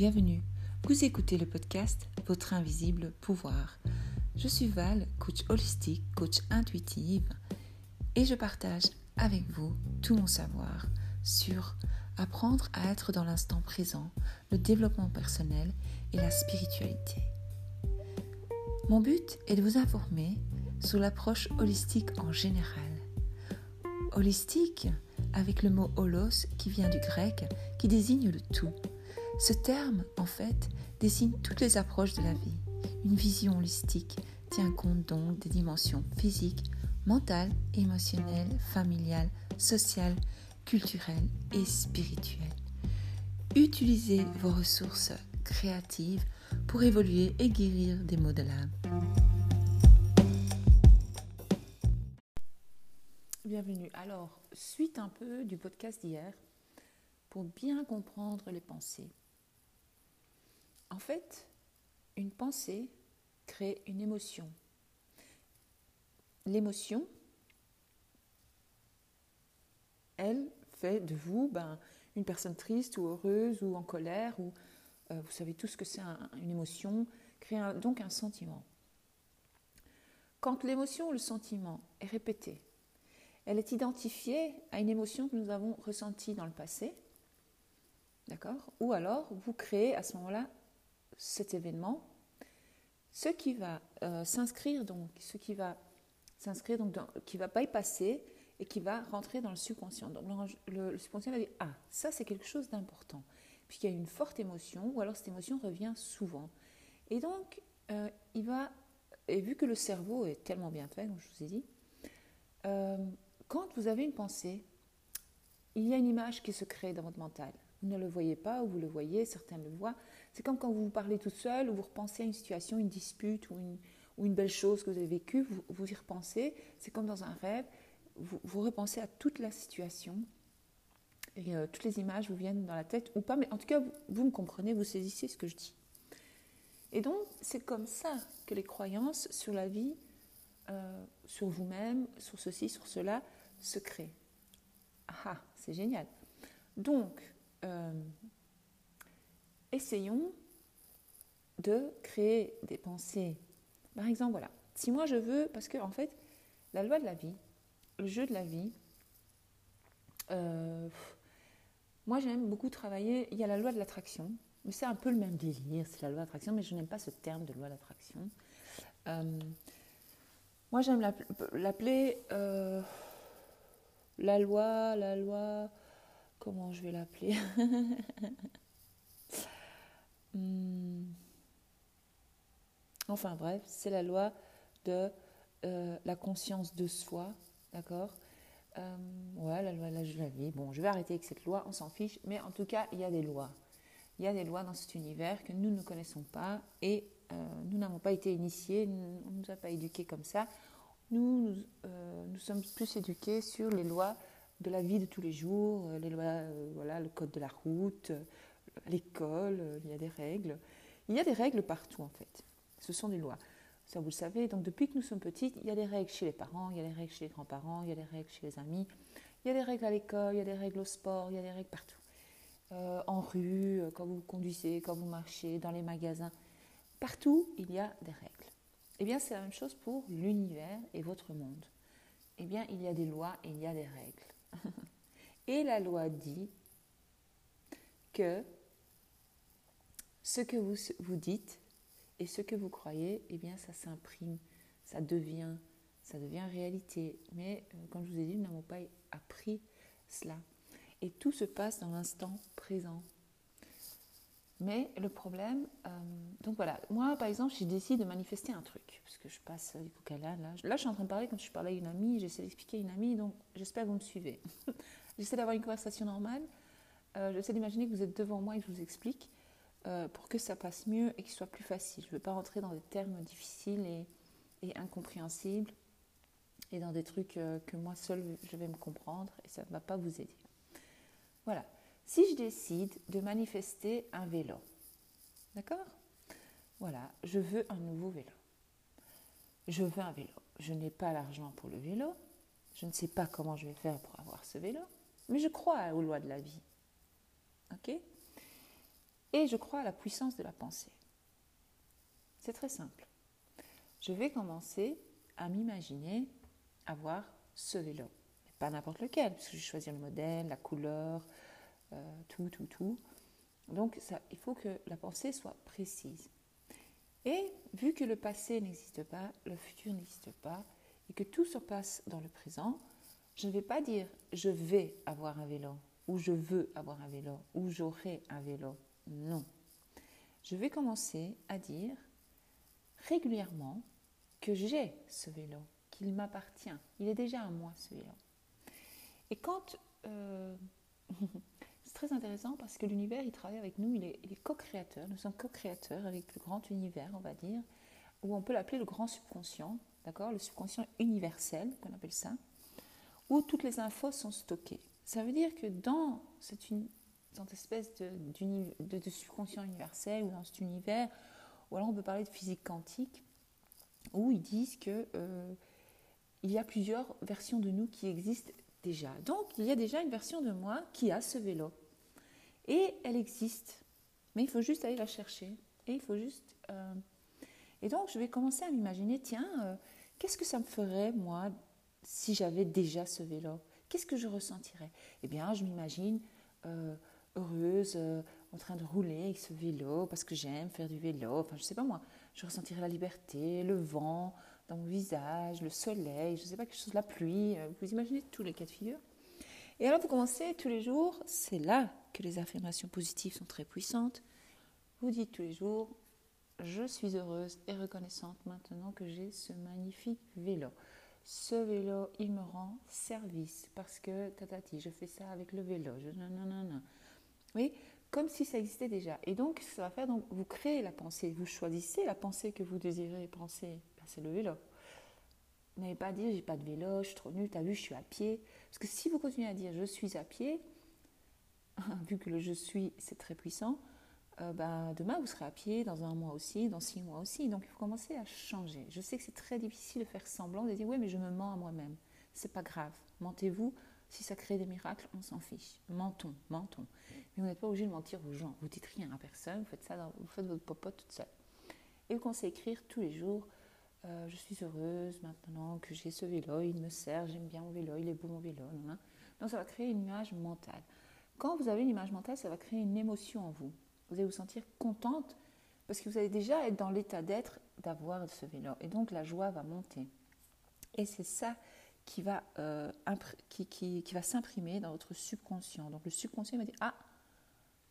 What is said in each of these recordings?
bienvenue. Vous écoutez le podcast Votre invisible pouvoir. Je suis Val, coach holistique, coach intuitive, et je partage avec vous tout mon savoir sur apprendre à être dans l'instant présent, le développement personnel et la spiritualité. Mon but est de vous informer sur l'approche holistique en général. Holistique avec le mot holos qui vient du grec qui désigne le tout. Ce terme, en fait, désigne toutes les approches de la vie. Une vision holistique tient compte donc des dimensions physiques, mentales, émotionnelles, familiales, sociales, culturelles et spirituelles. Utilisez vos ressources créatives pour évoluer et guérir des maux de l'âme. Bienvenue. Alors, suite un peu du podcast d'hier, pour bien comprendre les pensées. En fait, une pensée crée une émotion. L'émotion, elle fait de vous ben, une personne triste ou heureuse ou en colère ou euh, vous savez tout ce que c'est une émotion, crée donc un sentiment. Quand l'émotion ou le sentiment est répété elle est identifiée à une émotion que nous avons ressentie dans le passé. D'accord? Ou alors, vous créez à ce moment-là cet événement, ce qui va euh, s'inscrire donc, ce qui va s'inscrire donc, qui va bypasser et qui va rentrer dans le subconscient. Donc le, subconscient va dire ah ça c'est quelque chose d'important, puisqu'il y a une forte émotion ou alors cette émotion revient souvent. Et donc euh, il va et vu que le cerveau est tellement bien fait, comme je vous ai dit, euh, quand vous avez une pensée, il y a une image qui se crée dans votre mental. Vous ne le voyez pas ou vous le voyez, certains le voient. C'est comme quand vous parlez tout seul ou vous repensez à une situation, une dispute ou une, ou une belle chose que vous avez vécue, vous, vous y repensez. C'est comme dans un rêve. Vous, repensez à toute la situation et euh, toutes les images vous viennent dans la tête ou pas, mais en tout cas, vous, me comprenez, vous saisissez ce que je dis. Et donc, c'est comme ça que les croyances sur la vie, euh, sur vous-même, sur ceci, sur cela, se crée. Ah, c'est génial. Donc, euh, essayons de créer des pensées. Par exemple, voilà, si moi je veux, parce que en fait, la loi de la vie, le jeu de la vie, euh, moi j'aime beaucoup travailler, il y a la loi de l'attraction, mais c'est un peu le même délire, c'est la loi de l'attraction, mais je n'aime pas ce terme de loi d'attraction. Euh, moi j'aime l'appeler la loi, la loi, comment je vais l'appeler? hmm. Enfin bref, c'est la loi de euh, la conscience de soi, d'accord? Euh, Ouais, la loi de la vie. Bon, je vais arrêter avec cette loi, on s'en fiche, mais en tout cas, il y a des lois. Il y a des lois dans cet univers que nous ne connaissons pas et euh, nous n'avons pas été initiés, on ne nous a pas éduqués comme ça. Nous, euh, nous, sommes plus éduqués sur les lois de la vie de tous les jours, les lois, voilà, le code de la route, l'école, il y a des règles. Il y a des règles partout en fait. Ce sont des lois. Ça, vous le savez. Donc, depuis que nous sommes petites, il y a des règles chez les parents, il y a des règles chez les grands-parents, il y a des règles chez les amis, il y a des règles à l'école, il y a des règles au sport, il y a des règles partout. en rue, quand vous conduisez, quand vous marchez, dans les magasins. Partout, il y a des règles. Eh bien, c'est la même chose pour l'univers et votre monde. Eh bien, il y a des lois et il y a des règles. et la loi dit que ce que vous, dites et ce que vous croyez, eh bien, ça s'imprime, ça devient, ça devient réalité. Mais, euh, comme je vous ai dit, nous n'avons pas appris cela. Et tout se passe dans l'instant présent. Mais le problème, euh, donc voilà, moi par exemple, j'ai décidé de manifester un truc, parce que je passe du coup là, là. Là, je suis en train de parler comme je parlais à une amie, j'essaie d'expliquer à une amie, donc j'espère que vous me suivez. j'essaie d'avoir une conversation normale, euh, j'essaie d'imaginer que vous êtes devant moi et que je vous explique, euh, pour que ça passe mieux et qu'il soit plus facile. Je ne veux pas rentrer dans des termes difficiles et, et incompréhensibles, et dans des trucs que moi seule je vais me comprendre, et ça ne va pas vous aider. Voilà. Si je décide de manifester un vélo, d'accord? Voilà, je veux un nouveau vélo. Je veux un vélo. Je n'ai pas l'argent pour le vélo. Je ne sais pas comment je vais faire pour avoir ce vélo. Mais je crois aux lois de la vie. Ok? Et je crois à la puissance de la pensée. C'est très simple. Je vais commencer à m'imaginer avoir ce vélo. Pas n'importe lequel, parce que je vais choisir le modèle, la couleur, euh, tout, tout, tout. Donc il faut que la pensée soit précise. Et vu que le passé n'existe pas, le futur n'existe pas, et que tout se passe dans le présent, je ne vais pas dire je vais avoir un vélo, ou je veux avoir un vélo, ou j'aurai un vélo. Non. Je vais commencer à dire régulièrement que j'ai ce vélo, qu'il m'appartient. Il est déjà à moi ce vélo. Et quand... Euh, c'est très intéressant parce que l'univers, il travaille avec nous, il est, co-créateur. Nous sommes co-créateurs avec le grand univers, on va dire, ou on peut l'appeler le grand subconscient, d'accord Le subconscient universel, qu'on appelle ça, où toutes les infos sont stockées. Ça veut dire que dans cette, cette espèce de, de, de, subconscient universel ou dans cet univers, ou alors on peut parler de physique quantique, où ils disent que euh, il y a plusieurs versions de nous qui existent déjà. Donc il y a déjà une version de moi qui a ce vélo. Et elle existe. Mais il faut juste aller la chercher. Et il faut juste... Euh, et donc je vais commencer à m'imaginer, tiens, euh, qu'est-ce que ça me ferait, moi, si j'avais déjà ce vélo? Qu'est-ce que je ressentirais? Eh bien, je m'imagine heureuse, en train de rouler avec ce vélo, parce que j'aime faire du vélo. Enfin, je sais pas moi. Je ressentirais la liberté, le vent, dans mon visage, le soleil, je sais pas, quelque chose, la pluie. Euh, vous imaginez tous les cas de figure. Et alors vous commencez tous les jours, c'est là que les affirmations positives sont très puissantes. Vous dites tous les jours, je suis heureuse et reconnaissante maintenant que j'ai ce magnifique vélo. Ce vélo, il me rend service parce que, tatati, je fais ça avec le vélo. Je, non, Oui, comme si ça existait déjà. Et donc, ça va faire, donc, vous créez la pensée, vous choisissez la pensée que vous désirez penser c'est le vélo. Vous n'allez pas dire j'ai pas de vélo, je suis trop nul, t'as vu, je suis à pied. Parce que si vous continuez à dire je suis à pied, vu que le je suis c'est très puissant, euh, ben, demain vous serez à pied, dans un mois aussi, dans six mois aussi. Donc il faut commencer à changer. Je sais que c'est très difficile de faire semblant, de dire oui, mais je me mens à moi-même. C'est pas grave. Mentez-vous. Si ça crée des miracles, on s'en fiche. Mentons, mentons. Mais vous n'êtes pas obligé de mentir aux gens. Vous dites rien à personne. Vous faites ça, vous faites votre popote toute seule. Et vous à écrire tous les jours euh, je suis heureuse maintenant que j'ai ce vélo, il me sert, j'aime bien mon vélo, il est beau mon vélo. Donc ça va créer une image mentale. Quand vous avez une image mentale, ça va créer une émotion en vous. Vous allez vous sentir contente parce que vous allez déjà être dans l'état d'être d'avoir ce vélo. Et donc la joie va monter. Et c'est ça qui va, euh, qui, qui, va s'imprimer dans votre subconscient. Donc le subconscient va dire Ah,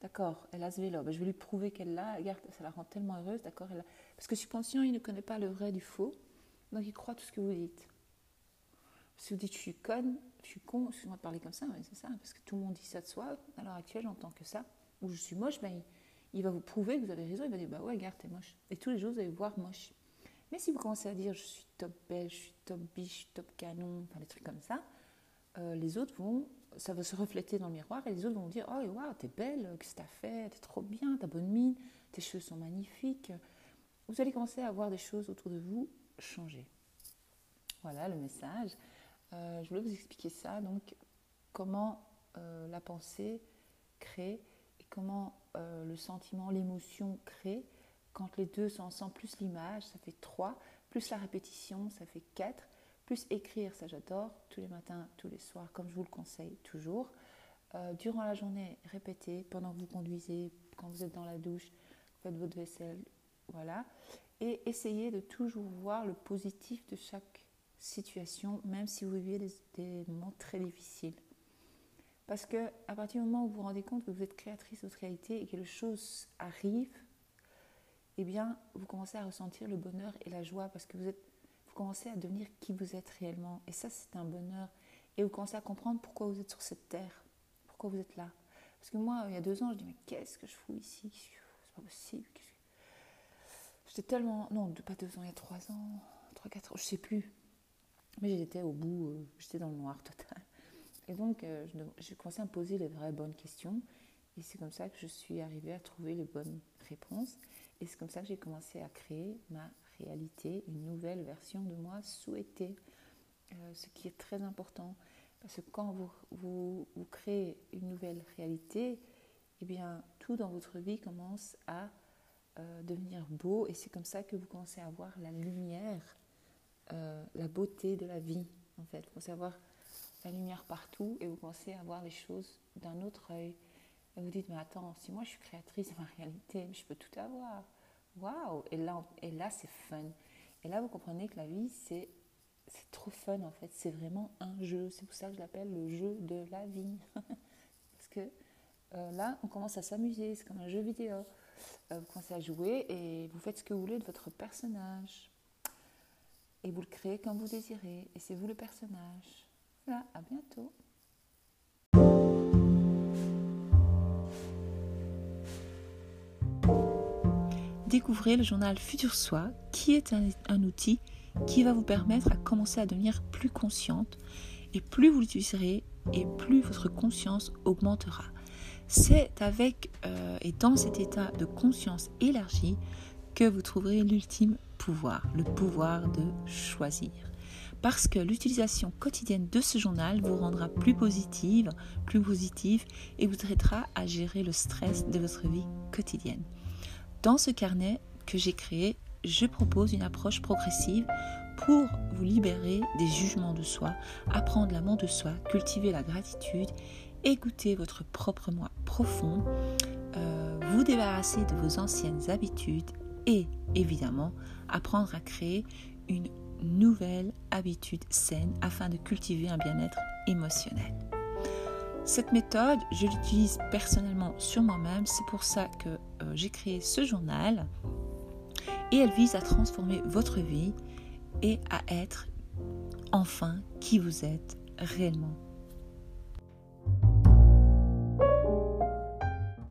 d'accord, elle a ce vélo, ben, je vais lui prouver qu'elle l'a, regarde, ça la rend tellement heureuse, d'accord, parce que subconscient, il ne connaît pas le vrai du faux, donc il croit tout ce que vous dites. Si vous dites je suis conne, je suis con, excusez-moi de parler comme ça, mais c'est ça, parce que tout le monde dit ça de soi, à l'heure actuelle, j'entends que ça, ou je suis moche, ben, il, va vous prouver que vous avez raison, il va dire bah ouais, regarde, t'es moche. Et tous les jours, vous allez vous voir moche. Mais si vous commencez à dire je suis top belle, je suis top biche, top canon, enfin des trucs comme ça, euh, les autres vont, ça va se refléter dans le miroir et les autres vont dire oh waouh, t'es belle, qu'est-ce que t'as fait, t'es trop bien, t'as bonne mine, tes cheveux sont magnifiques vous allez commencer à voir des choses autour de vous changer. Voilà le message. Euh, je voulais vous expliquer ça, donc comment euh, la pensée crée et comment le sentiment, l'émotion crée. Quand les deux sont ensemble, plus l'image, ça fait trois, plus la répétition, ça fait quatre, plus écrire, ça j'adore, tous les matins, tous les soirs, comme je vous le conseille toujours. durant la journée, répétez, pendant que vous conduisez, quand vous êtes dans la douche, faites votre vaisselle, voilà. Et essayez de toujours voir le positif de chaque situation, même si vous vivez des, moments très difficiles. Parce que à partir du moment où vous vous rendez compte que vous êtes créatrice de votre réalité et que les choses arrivent, eh bien, vous commencez à ressentir le bonheur et la joie parce que vous, êtes, vous commencez à devenir qui vous êtes réellement. Et ça, c'est un bonheur. Et vous commencez à comprendre pourquoi vous êtes sur cette terre, pourquoi vous êtes là. Parce que moi, il y a deux ans, je dis, mais qu'est-ce que je fous ici? C'est pas possible. J'étais tellement. Non, pas deux ans, il y a trois ans, trois, quatre ans, je sais plus. Mais j'étais au bout, euh, j'étais dans le noir total. Et donc, euh, j'ai commencé à me poser les vraies bonnes questions. Et c'est comme ça que je suis arrivée à trouver les bonnes réponses. Et c'est comme ça que j'ai commencé à créer ma réalité, une nouvelle version de moi souhaitée. Euh, ce qui est très important. Parce que quand vous, vous, créez une nouvelle réalité, eh bien, tout dans votre vie commence à euh, devenir beau et c'est comme ça que vous commencez à voir la lumière, euh, la beauté de la vie, en fait. Vous commencez à voir la lumière partout et vous commencez à voir les choses d'un autre œil. Et vous dites, mais attends, si moi je suis créatrice de ma réalité, je peux tout avoir. Waouh Et là, et là c'est fun. Et là, vous comprenez que la vie, c'est c'est trop fun en fait. C'est vraiment un jeu. C'est pour ça que je l'appelle le jeu de la vie. Parce que euh, là, on commence à s'amuser. C'est comme un jeu vidéo. Euh, vous commencez à jouer et vous faites ce que vous voulez de votre personnage. Et vous le créez comme vous désirez. Et c'est vous le personnage. Voilà, à bientôt. Découvrez le journal Futur Soi, qui est un, outil qui va vous permettre à commencer à devenir plus consciente. Et plus vous l'utiliserez, et plus votre conscience augmentera. C'est avec euh, et dans cet état de conscience élargie que vous trouverez l'ultime pouvoir, le pouvoir de choisir. Parce que l'utilisation quotidienne de ce journal vous rendra plus positive, plus positive et vous aidera à gérer le stress de votre vie quotidienne. Dans ce carnet que j'ai créé, je propose une approche progressive pour vous libérer des jugements de soi, apprendre l'amour de soi, cultiver la gratitude, écouter votre propre moi profond, euh, vous débarrasser de vos anciennes habitudes et évidemment apprendre à créer une nouvelle habitude saine afin de cultiver un bien-être émotionnel. Cette méthode, je l'utilise personnellement sur moi-même, c'est pour ça que euh, j'ai créé ce journal et elle vise à transformer votre vie et à être enfin qui vous êtes réellement.